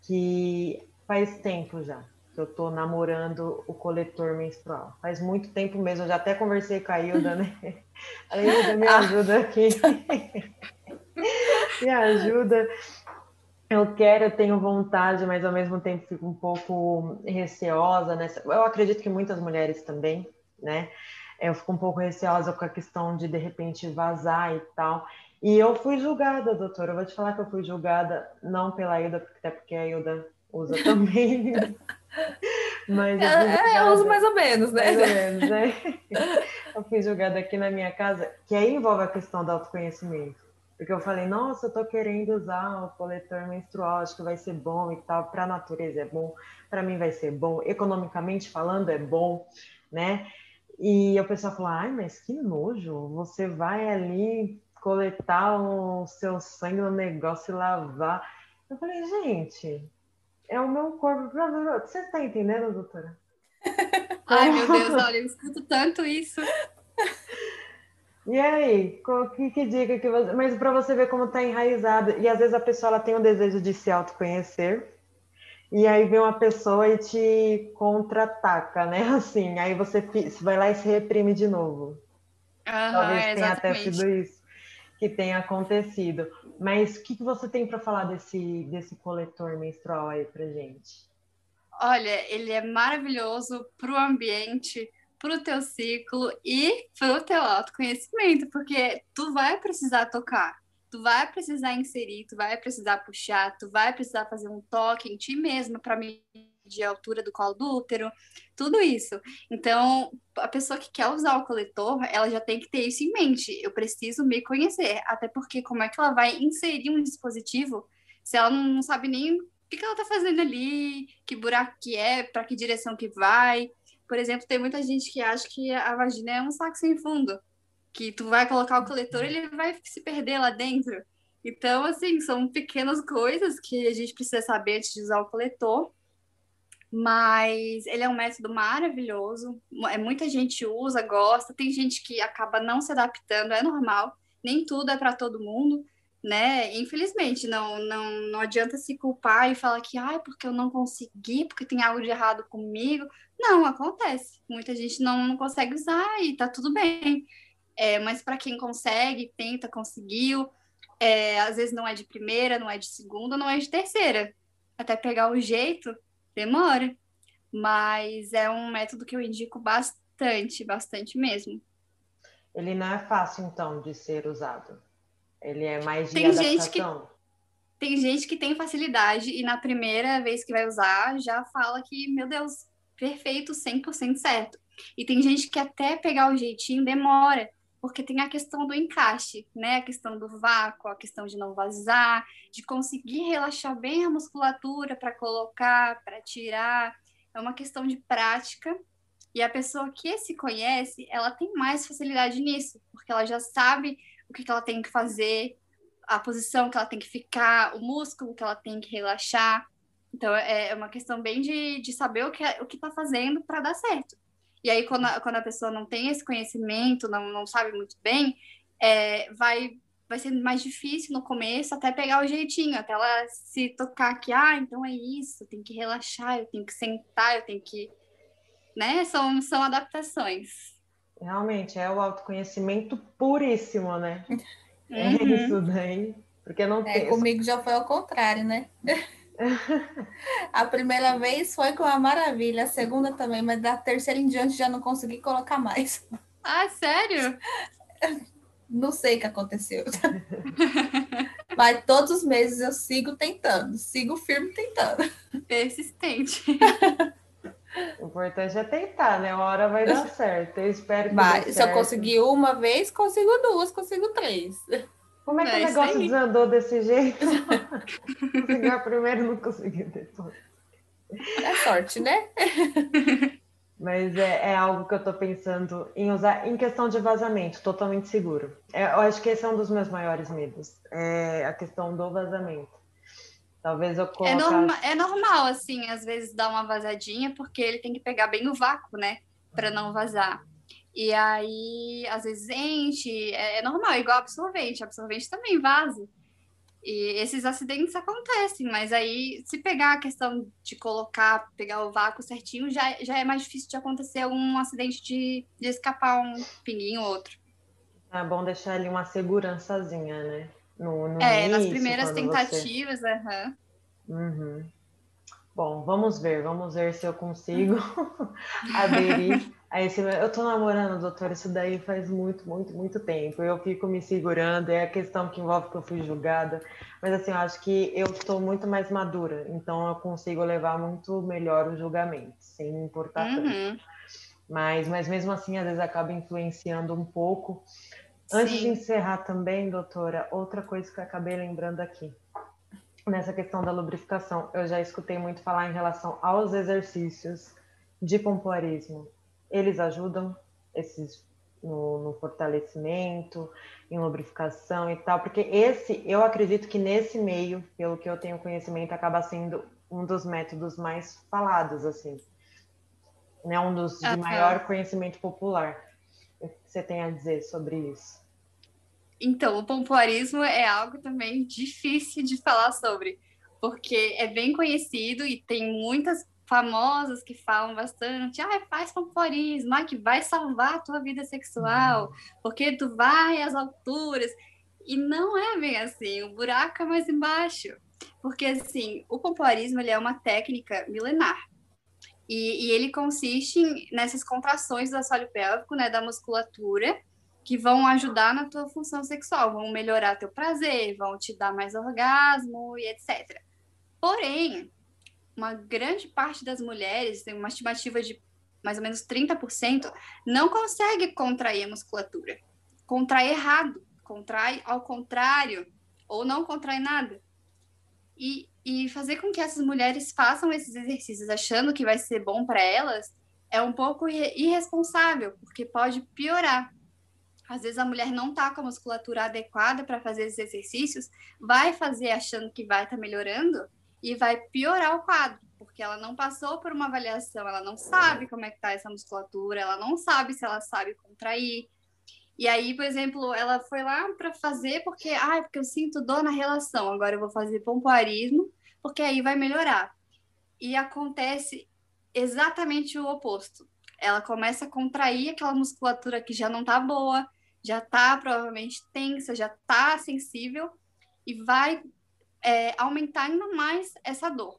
A: que faz tempo já que eu tô namorando o coletor menstrual. Faz muito tempo mesmo, eu já até conversei com a Hilda, né? A Hilda me ajuda aqui. me ajuda. Eu quero, eu tenho vontade, mas ao mesmo tempo fico um pouco receosa. Nessa... Eu acredito que muitas mulheres também, né? Eu fico um pouco receosa com a questão de de repente vazar e tal. E eu fui julgada, doutora. Eu vou te falar que eu fui julgada não pela Hilda, até porque a Hilda usa também.
B: Mas eu, é, eu uso mais ou menos, né?
A: Mais ou menos, né? Eu fui julgada aqui na minha casa, que aí envolve a questão do autoconhecimento. Porque eu falei, nossa, eu tô querendo usar o coletor menstrual, acho que vai ser bom e tal. Para a natureza é bom, para mim vai ser bom, economicamente falando é bom, né? E o pessoal falou, ai, mas que nojo, você vai ali coletar o seu sangue no negócio e lavar. Eu falei, gente, é o meu corpo. Você está entendendo, doutora?
C: Ai, meu Deus, olha, eu escuto tanto isso.
A: E aí, que, que dica que você. Mas para você ver como está enraizado. E às vezes a pessoa ela tem o desejo de se autoconhecer. E aí vem uma pessoa e te contra-ataca, né? Assim, aí você vai lá e se reprime de novo.
C: Uhum, Talvez
A: tenha até sido isso que tem acontecido. Mas o que, que você tem para falar desse, desse coletor menstrual aí para gente?
C: Olha, ele é maravilhoso para o ambiente, para o teu ciclo e para o teu autoconhecimento, porque tu vai precisar tocar, tu vai precisar inserir, tu vai precisar puxar, tu vai precisar fazer um toque em ti mesma para medir a altura do colo do útero, tudo isso. Então, a pessoa que quer usar o coletor, ela já tem que ter isso em mente. Eu preciso me conhecer, até porque como é que ela vai inserir um dispositivo se ela não sabe nem o que ela está fazendo ali, que buraco que é, para que direção que vai. Por exemplo, tem muita gente que acha que a vagina é um saco sem fundo, que tu vai colocar o coletor e ele vai se perder lá dentro. Então, assim, são pequenas coisas que a gente precisa saber antes de usar o coletor mas ele é um método maravilhoso. É, muita gente usa, gosta, tem gente que acaba não se adaptando, é normal, nem tudo é para todo mundo, né? Infelizmente, não, não, não adianta se culpar e falar que, ah, porque eu não consegui, porque tem algo de errado comigo. Não, acontece. Muita gente não, não consegue usar e tá tudo bem. É, mas para quem consegue, tenta, conseguiu, é, às vezes não é de primeira, não é de segunda, não é de terceira. Até pegar o jeito, Demora, mas é um método que eu indico bastante, bastante mesmo.
A: Ele não é fácil, então, de ser usado. Ele é mais de tem adaptação. Gente que,
C: tem gente que tem facilidade e na primeira vez que vai usar já fala que, meu Deus, perfeito, 100% certo. E tem gente que até pegar o jeitinho demora porque tem a questão do encaixe, né? A questão do vácuo, a questão de não vazar, de conseguir relaxar bem a musculatura para colocar, para tirar. É uma questão de prática. E a pessoa que se conhece, ela tem mais facilidade nisso, porque ela já sabe o que, ela tem que fazer, a posição que ela tem que ficar, o músculo que ela tem que relaxar. Então, é, é uma questão bem de, de saber o que é, o está fazendo para dar certo. E aí, quando a, quando a pessoa não tem esse conhecimento, não, não sabe muito bem, é, vai, vai ser mais difícil no começo até pegar o jeitinho, até ela se tocar que, ah, então é isso, tem que relaxar, eu tenho que sentar, eu tenho que. Né? São, são adaptações.
A: Realmente, é o autoconhecimento puríssimo, né? É uhum. É isso daí. Porque não
B: é, tem. Comigo já foi ao contrário, né? A primeira vez foi com a maravilha, a segunda também, mas da terceira em diante já não consegui colocar mais.
C: Ah, sério?
B: Não sei o que aconteceu. Mas todos os meses eu sigo tentando, sigo firme tentando.
C: Persistente.
A: O importante é tentar, né? Uma hora vai dar certo. Eu espero que.
B: Mas, se eu conseguir uma vez, consigo duas, consigo três.
A: Como é que é o negócio desandou desse jeito? Conseguiu a primeira não conseguiu depois.
B: É sorte, né?
A: Mas é, é, algo que eu estou pensando em usar em questão de vazamento, totalmente seguro. É, eu acho que esse é um dos meus maiores medos, é a questão do vazamento. Talvez eu coloque.
C: É, norma, é normal, assim, às vezes dar uma vazadinha, porque ele tem que pegar bem o vácuo, né? Para não vazar. E aí, às vezes, enche, é, é normal, igual absorvente. Absorvente também vaza. E esses acidentes acontecem, mas aí, se pegar a questão de colocar, pegar o vácuo certinho, já, já é mais difícil de acontecer um acidente de, de escapar um pinguinho ou outro.
A: É bom deixar ali uma segurançazinha, né?
C: No, no é, início, nas primeiras tentativas,
A: você...
C: uhum.
A: Uhum. Bom, vamos ver, vamos ver se eu consigo aderir a esse. Eu tô namorando, doutor, isso daí faz muito, muito, muito tempo. Eu fico me segurando, é a questão que envolve que eu fui julgada. Mas assim, eu acho que eu estou muito mais madura, então eu consigo levar muito melhor o julgamento, sem me importar uhum. tanto. Mas, mas mesmo assim, às vezes acaba influenciando um pouco. Antes Sim. de encerrar também, doutora, outra coisa que eu acabei lembrando aqui nessa questão da lubrificação, eu já escutei muito falar em relação aos exercícios de pompoarismo. Eles ajudam esses no, no, fortalecimento, em lubrificação e tal, porque esse, eu acredito que nesse meio, pelo que eu tenho conhecimento, acaba sendo um dos métodos mais falados, assim, né? Um dos de maior conhecimento popular. O que você tem a dizer sobre isso?
C: Então, o pompoarismo é algo também difícil de falar sobre, porque é bem conhecido e tem muitas famosas que falam bastante, ah, faz pompoarismo, ah, que vai salvar a tua vida sexual, uhum. porque tu vai às alturas. E não é bem assim, o buraco é mais embaixo. Porque, assim, o pompoarismo ele é uma técnica milenar. E, e ele consiste nessas contrações do assoalho pélvico, né, da musculatura, que vão ajudar na tua função sexual, vão melhorar teu prazer, vão te dar mais orgasmo e etc. Porém, uma grande parte das mulheres, tem uma estimativa de mais ou menos 30%, não consegue contrair a musculatura. Contrai errado, contrai ao contrário, ou não contrai nada. E, e fazer com que essas mulheres façam esses exercícios achando que vai ser bom para elas é um pouco irresponsável, porque pode piorar. Às vezes a mulher não está com a musculatura adequada para fazer esses exercícios, vai fazer achando que vai estar tá melhorando e vai piorar o quadro, porque ela não passou por uma avaliação, ela não sabe como é que está essa musculatura, ela não sabe se ela sabe contrair. E aí, por exemplo, ela foi lá para fazer porque, ah, porque eu sinto dor na relação, agora eu vou fazer pompoarismo, porque aí vai melhorar. E acontece exatamente o oposto. Ela começa a contrair aquela musculatura que já não está boa, já está provavelmente tensa, já está sensível e vai é, aumentar ainda mais essa dor.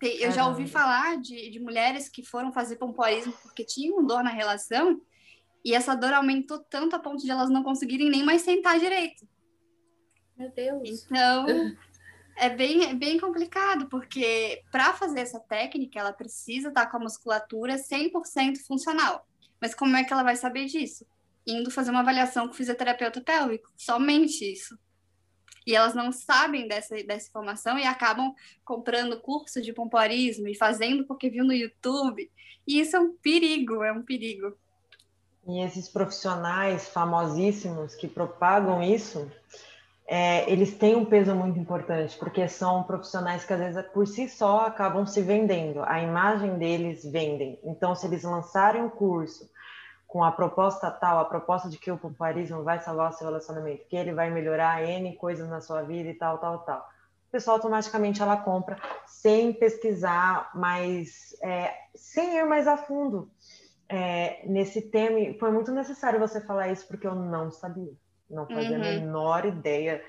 C: Eu já ouvi falar de, de mulheres que foram fazer pompoarismo porque tinham dor na relação e essa dor aumentou tanto a ponto de elas não conseguirem nem mais sentar direito.
B: Meu Deus.
C: Então, é bem, é bem complicado, porque para fazer essa técnica, ela precisa estar com a musculatura 100% funcional. Mas como é que ela vai saber disso? Indo fazer uma avaliação com fisioterapeuta pélvico, somente isso. E elas não sabem dessa, dessa informação e acabam comprando curso de pompoarismo e fazendo porque viu no YouTube. E isso é um perigo, é um perigo.
A: E esses profissionais famosíssimos que propagam isso, é, eles têm um peso muito importante, porque são profissionais que às vezes por si só acabam se vendendo, a imagem deles vendem. Então, se eles lançarem um curso com a proposta tal, a proposta de que o pompoarismo vai salvar o seu relacionamento, que ele vai melhorar N coisas na sua vida e tal, tal, tal. O pessoal automaticamente ela compra sem pesquisar, mas é, sem ir mais a fundo é, nesse tema. E foi muito necessário você falar isso, porque eu não sabia, não fazia uhum. a menor ideia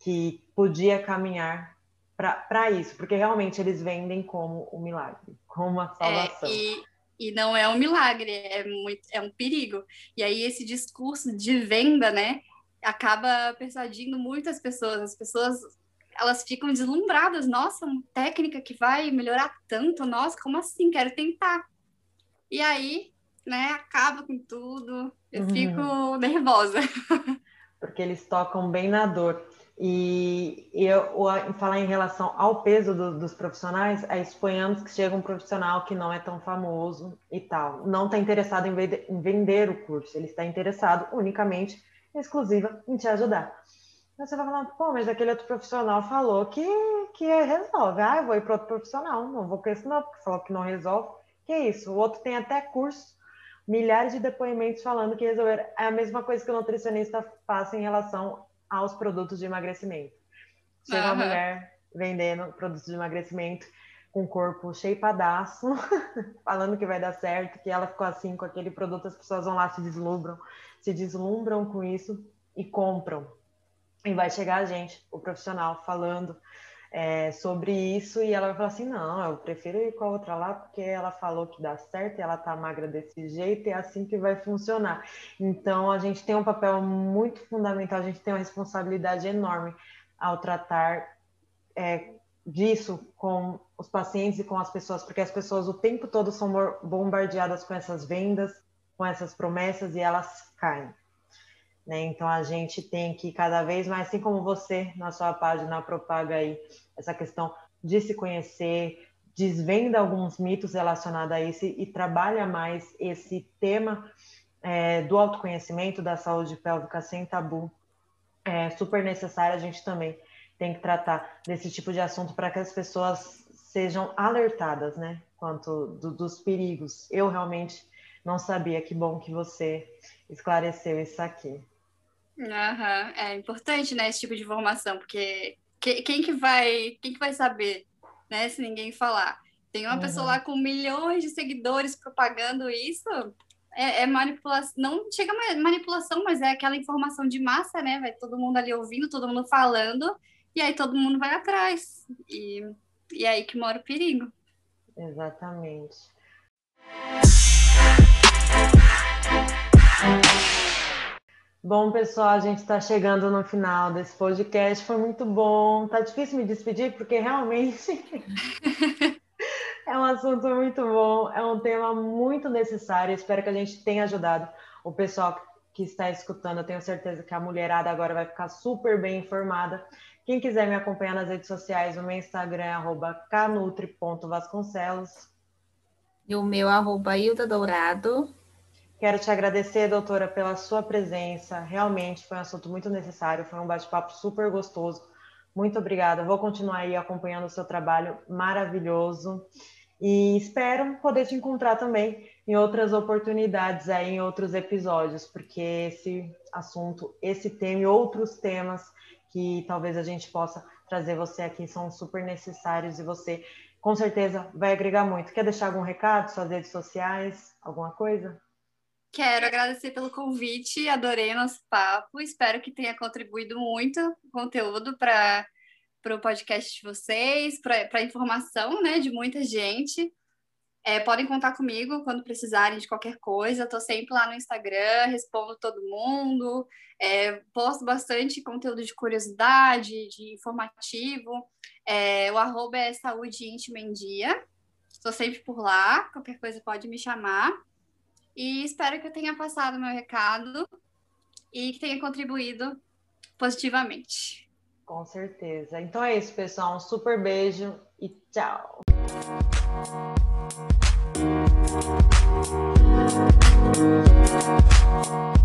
A: que podia caminhar para isso, porque realmente eles vendem como um milagre, como a salvação.
C: É, e e não é um milagre, é, muito, é um perigo. E aí esse discurso de venda, né, acaba persuadindo muitas pessoas. As pessoas elas ficam deslumbradas. Nossa, uma técnica que vai melhorar tanto. Nossa, como assim? Quero tentar. E aí, né, acaba com tudo. Eu uhum. fico nervosa.
A: Porque eles tocam bem na dor. E eu falar em relação ao peso do, dos profissionais, aí suponhamos que chega um profissional que não é tão famoso e tal, não está interessado em, vender, em vender o curso, ele está interessado unicamente, exclusiva, em te ajudar. Você vai falar, pô, mas aquele outro profissional falou que, que resolve. Ah, eu vou ir para outro profissional, não vou com esse não, porque falou que não resolve. Que isso? O outro tem até curso, milhares de depoimentos falando que resolver. É a mesma coisa que o nutricionista faz em relação aos produtos de emagrecimento. Chega uhum. uma mulher vendendo produtos de emagrecimento com o corpo cheipadaço, falando que vai dar certo, que ela ficou assim com aquele produto, as pessoas vão lá, se deslumbram, se deslumbram com isso e compram. E vai chegar a gente, o profissional, falando é, sobre isso e ela vai falar assim, não, eu prefiro ir com a outra lá porque ela falou que dá certo e ela tá magra desse jeito e é assim que vai funcionar. Então a gente tem um papel muito fundamental, a gente tem uma responsabilidade enorme ao tratar é, disso com os pacientes e com as pessoas, porque as pessoas o tempo todo são bombardeadas com essas vendas, com essas promessas e elas caem. Né? Então a gente tem que cada vez mais, assim como você na sua página propaga aí essa questão de se conhecer, desvenda alguns mitos relacionados a isso e trabalha mais esse tema é, do autoconhecimento, da saúde pélvica sem tabu. É super necessário, a gente também tem que tratar desse tipo de assunto para que as pessoas sejam alertadas, né, quanto do, dos perigos. Eu realmente não sabia, que bom que você esclareceu isso aqui.
C: Uhum. É importante, né, esse tipo de informação, porque que, quem que vai, quem que vai saber, né, se ninguém falar? Tem uma uhum. pessoa lá com milhões de seguidores propagando isso, é, é, manipulação, não chega a manipulação, mas é aquela informação de massa, né? Vai todo mundo ali ouvindo, todo mundo falando, e aí todo mundo vai atrás. E, e é aí que mora o perigo.
A: Exatamente. Bom, pessoal, a gente está chegando no final desse podcast. Foi muito bom. Tá difícil me despedir, porque realmente é um assunto muito bom, é um tema muito necessário. Espero que a gente tenha ajudado o pessoal que está escutando. Eu tenho certeza que a mulherada agora vai ficar super bem informada. Quem quiser me acompanhar nas redes sociais, o meu Instagram é canutri.vasconcelos.
B: E o meu, arroba Hilda Dourado.
A: Quero te agradecer, doutora, pela sua presença. Realmente foi um assunto muito necessário, foi um bate-papo super gostoso. Muito obrigada. Vou continuar aí acompanhando o seu trabalho maravilhoso e espero poder te encontrar também em outras oportunidades aí em outros episódios, porque esse assunto, esse tema e outros temas que talvez a gente possa trazer você aqui são super necessários e você com certeza vai agregar muito. Quer deixar algum recado, suas redes sociais, alguma coisa?
C: Quero agradecer pelo convite, adorei nosso papo, espero que tenha contribuído muito conteúdo para o podcast de vocês, para a informação né, de muita gente. É, podem contar comigo quando precisarem de qualquer coisa. Estou sempre lá no Instagram, respondo todo mundo. É, posto bastante conteúdo de curiosidade, de informativo. É, o arroba é Saúde Íntima em Dia. Estou sempre por lá. Qualquer coisa pode me chamar. E espero que eu tenha passado meu recado e que tenha contribuído positivamente.
A: Com certeza. Então é isso, pessoal. Um super beijo e tchau. Thank you.